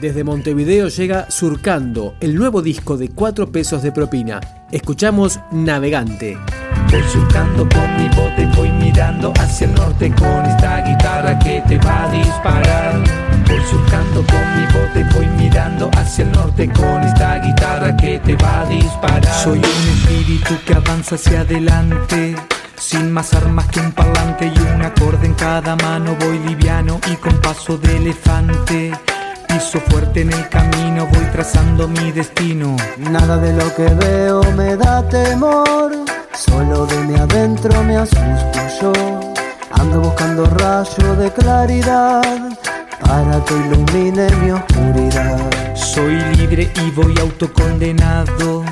Desde Montevideo llega Surcando, el nuevo disco de 4 pesos de propina. Escuchamos Navegante. Voy surcando con mi bote, voy mirando hacia el norte con esta guitarra que te va a disparar. Voy surcando con mi bote, voy mirando hacia el norte con esta guitarra que te va a disparar. Soy un espíritu que avanza hacia adelante. Sin más armas que un parlante y un acorde en cada mano, voy liviano y con paso de elefante. Piso fuerte en el camino, voy trazando mi destino. Nada de lo que veo me da temor, solo de mi adentro me asusto yo. Ando buscando rayo de claridad para que ilumine mi oscuridad. Soy libre y voy autocondenado.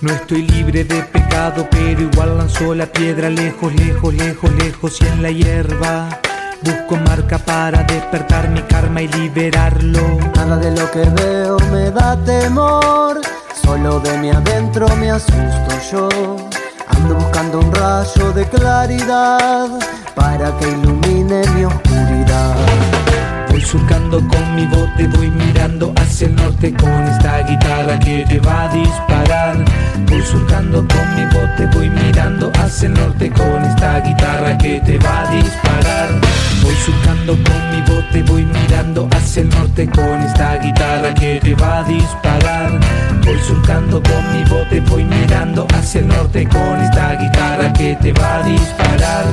No estoy libre de pecado, pero igual lanzo la piedra lejos, lejos, lejos, lejos y en la hierba. Busco marca para despertar mi karma y liberarlo. Nada de lo que veo me da temor, solo de mi adentro me asusto yo. Ando buscando un rayo de claridad para que ilumine mi oscuridad. Voy surcando con mi bote, voy mirando hacia el norte con esta guitarra que te va a disparar. Voy surcando con mi bote, voy mirando hacia el norte con esta guitarra que te va a disparar. Con esta guitarra que te va a disparar. Voy surcando con mi bote, voy mirando hacia el norte con esta guitarra que te va a disparar.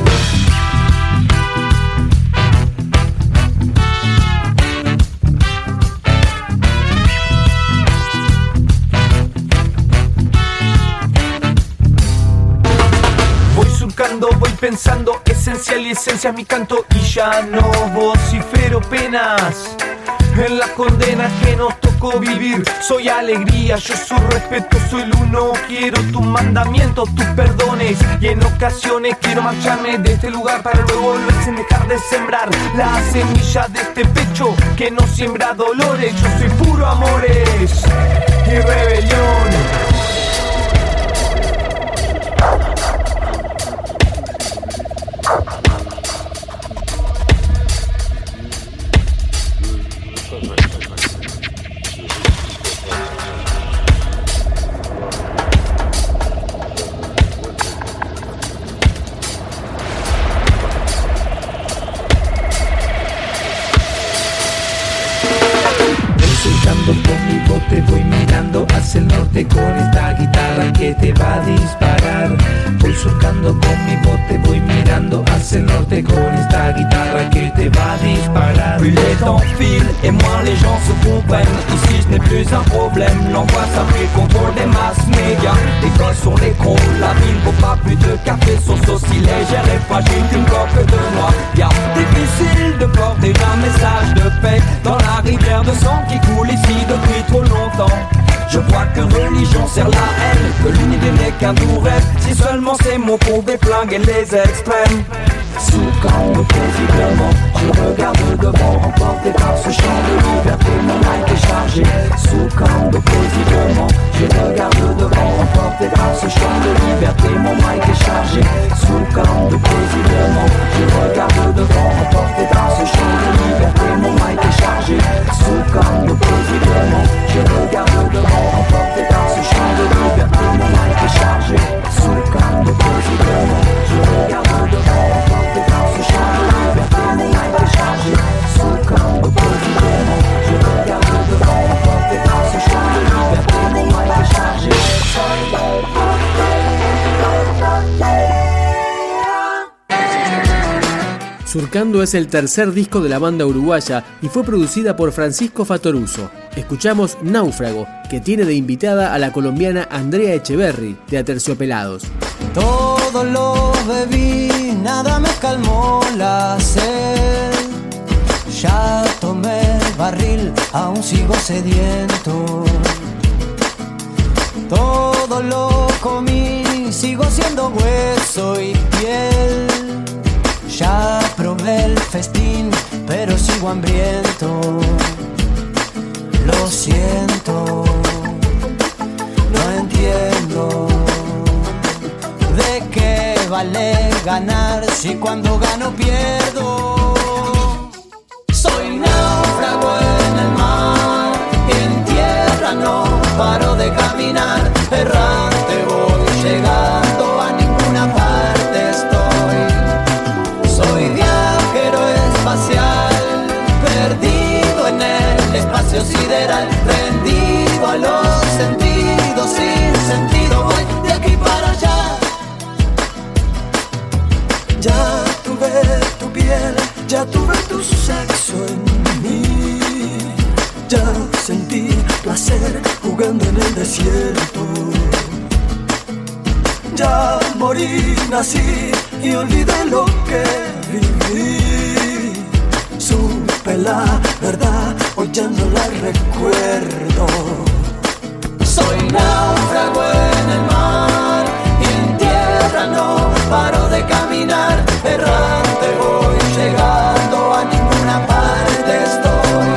Voy surcando, voy pensando, esencial y esencia mi canto y ya no vocifero penas. En la condena que nos tocó vivir, soy alegría, yo soy respeto, soy el uno, quiero tus mandamientos, tus perdones. Y en ocasiones quiero marcharme de este lugar para luego volver sin dejar de sembrar la semilla de este pecho que no siembra dolores, yo soy puro amores y rebelión. Mi mirando. Plus les temps filent et moins les gens se comprennent Ici ce n'est plus un problème, l'angoisse a pris le contrôle des masses médias gosses sur l'écran, la ville vaut pas plus de café Sauce. Aussi légère et fragile qu'une coque de noix. Y'a difficile de porter un message de paix Dans la rivière de sang qui coule ici depuis trop longtemps. Je vois que religion sert la l'unité n'est qu'un doux rêve. Si seulement ces mots pouvaient flinguer les extrêmes. Sous quand paisiblement, je regarde devant, emporté par ce chant de liberté, mon mic est chargé. Sous quand paisiblement, je regarde devant, emporté par ce chant de liberté, mon mic est chargé. Sous quand paisiblement, je regarde devant, emporté par ce chant de liberté, mon mic est chargé. Sous quand paisiblement, Es el tercer disco de la banda uruguaya y fue producida por Francisco Fatoruso. Escuchamos Náufrago, que tiene de invitada a la colombiana Andrea Echeverry, de Aterciopelados. Todo lo bebí, nada me calmó la sed. Ya tomé el barril, aún sigo sediento. Todo lo comí, sigo siendo hueso y piel. Ya probé el festín, pero sigo hambriento. Lo siento, no entiendo de qué vale ganar si cuando gano pierdo. Nací y olvidé lo que viví. Supe la verdad, hoy ya no la recuerdo. Soy náufrago en el mar y en tierra no paro de caminar. Errante voy llegando a ninguna parte estoy.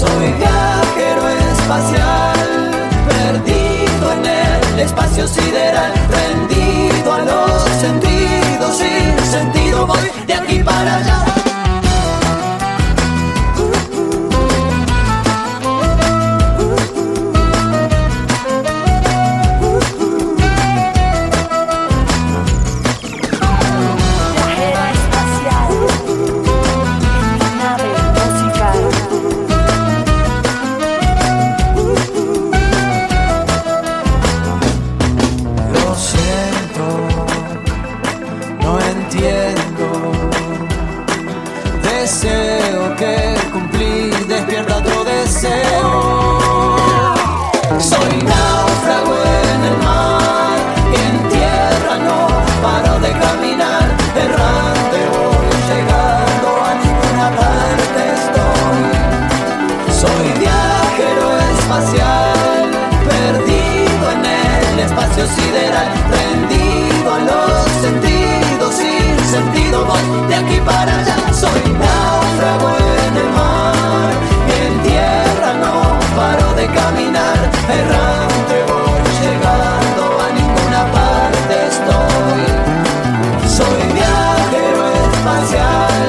Soy viajero espacial, perdido en el espacio sideral, espacial, perdido en el espacio sideral, rendido a los sentidos, sin sentido voy de aquí para allá. Soy náufrago en el mar, en tierra no paro de caminar, errante voy llegando a ninguna parte estoy. Soy viajero espacial,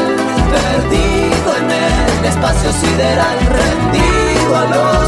perdido en el espacio sideral, rendido a los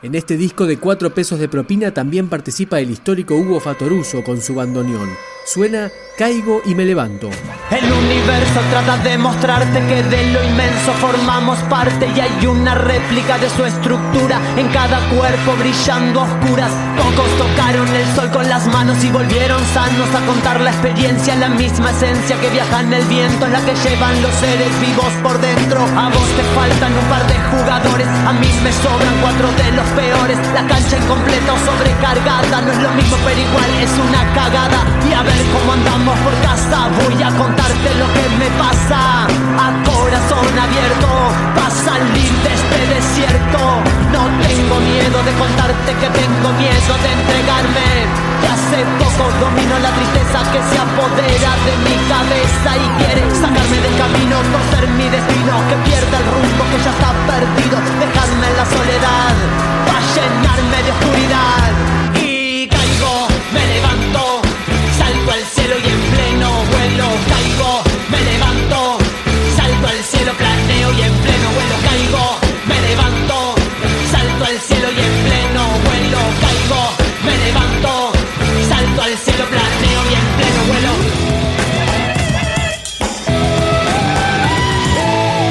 En este disco de 4 pesos de propina también participa el histórico Hugo Fatoruso con su bandoneón. Suena Caigo y me levanto. El universo trata de mostrarte que de lo inmenso formamos parte y hay una réplica de su estructura en cada cuerpo brillando a oscuras. Pocos tocaron el sol con las manos y volvieron sanos a contar la experiencia, la misma esencia que viaja en el viento, la que llevan los seres vivos por dentro. A vos te faltan un par de jugadores, a mí me sobran cuatro de los peores. La cancha incompleta o sobrecargada no es lo mismo, pero igual es una cagada. Y a ver cómo andamos por casa, voy a contarte lo que me pasa. A corazón abierto, para salir de este desierto. No tengo miedo de contarte que tengo miedo de entregarme. Que hace poco domino la tristeza que se apodera de mi cabeza y quiere sacarme del camino, torcer mi destino, que pierda el rumbo que ya está perdido, dejarme en la soledad, para llenarme de oscuridad. Cielo, planeo y en pleno vuelo.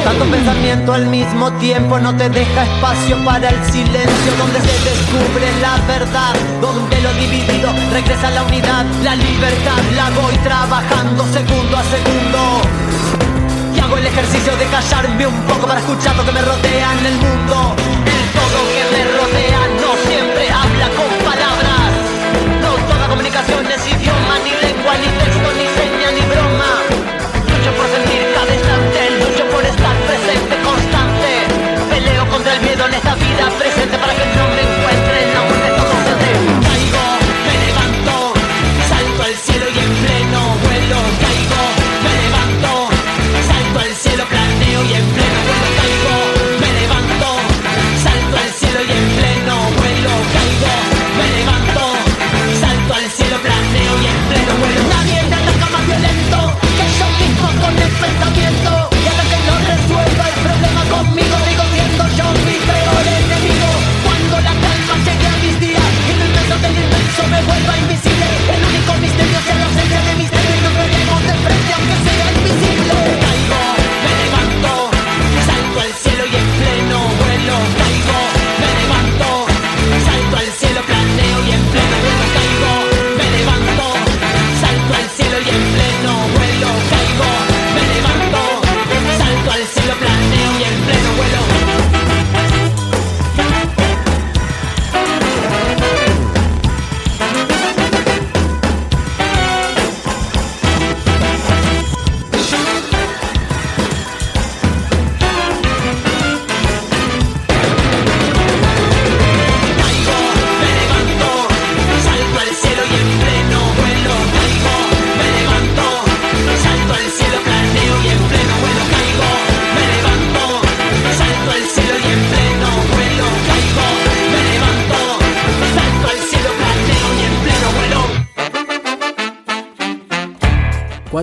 Tanto pensamiento al mismo tiempo no te deja espacio para el silencio donde se descubre la verdad, donde lo dividido regresa la unidad, la libertad la voy trabajando segundo a segundo. Y hago el ejercicio de callarme un poco para escuchar lo que me rodea en el mundo. El todo que me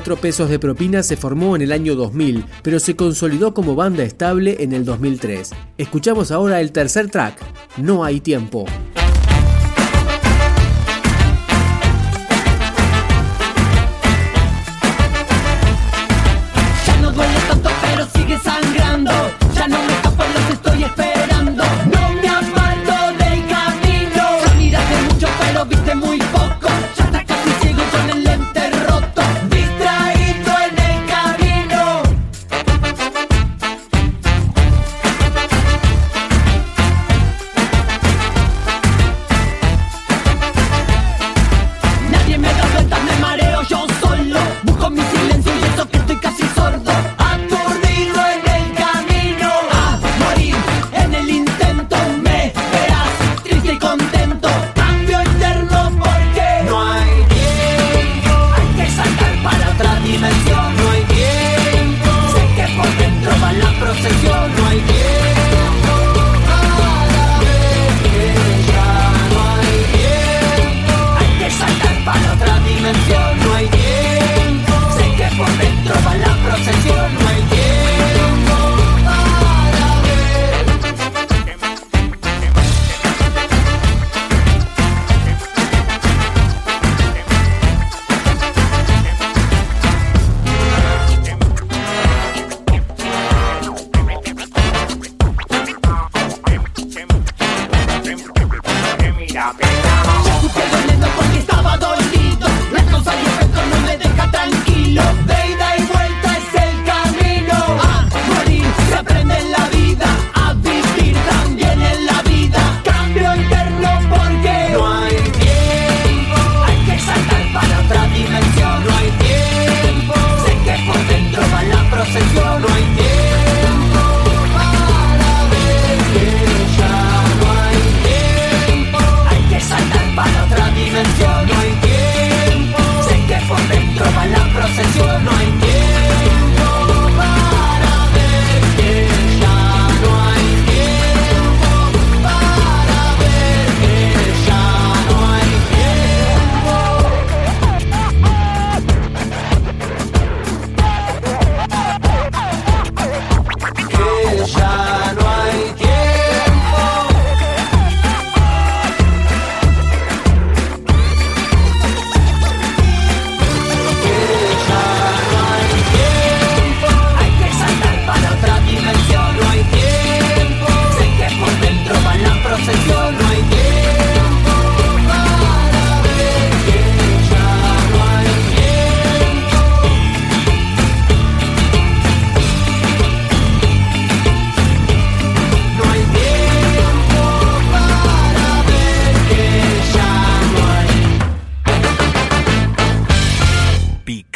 4 pesos de propina se formó en el año 2000, pero se consolidó como banda estable en el 2003. Escuchamos ahora el tercer track, No hay tiempo.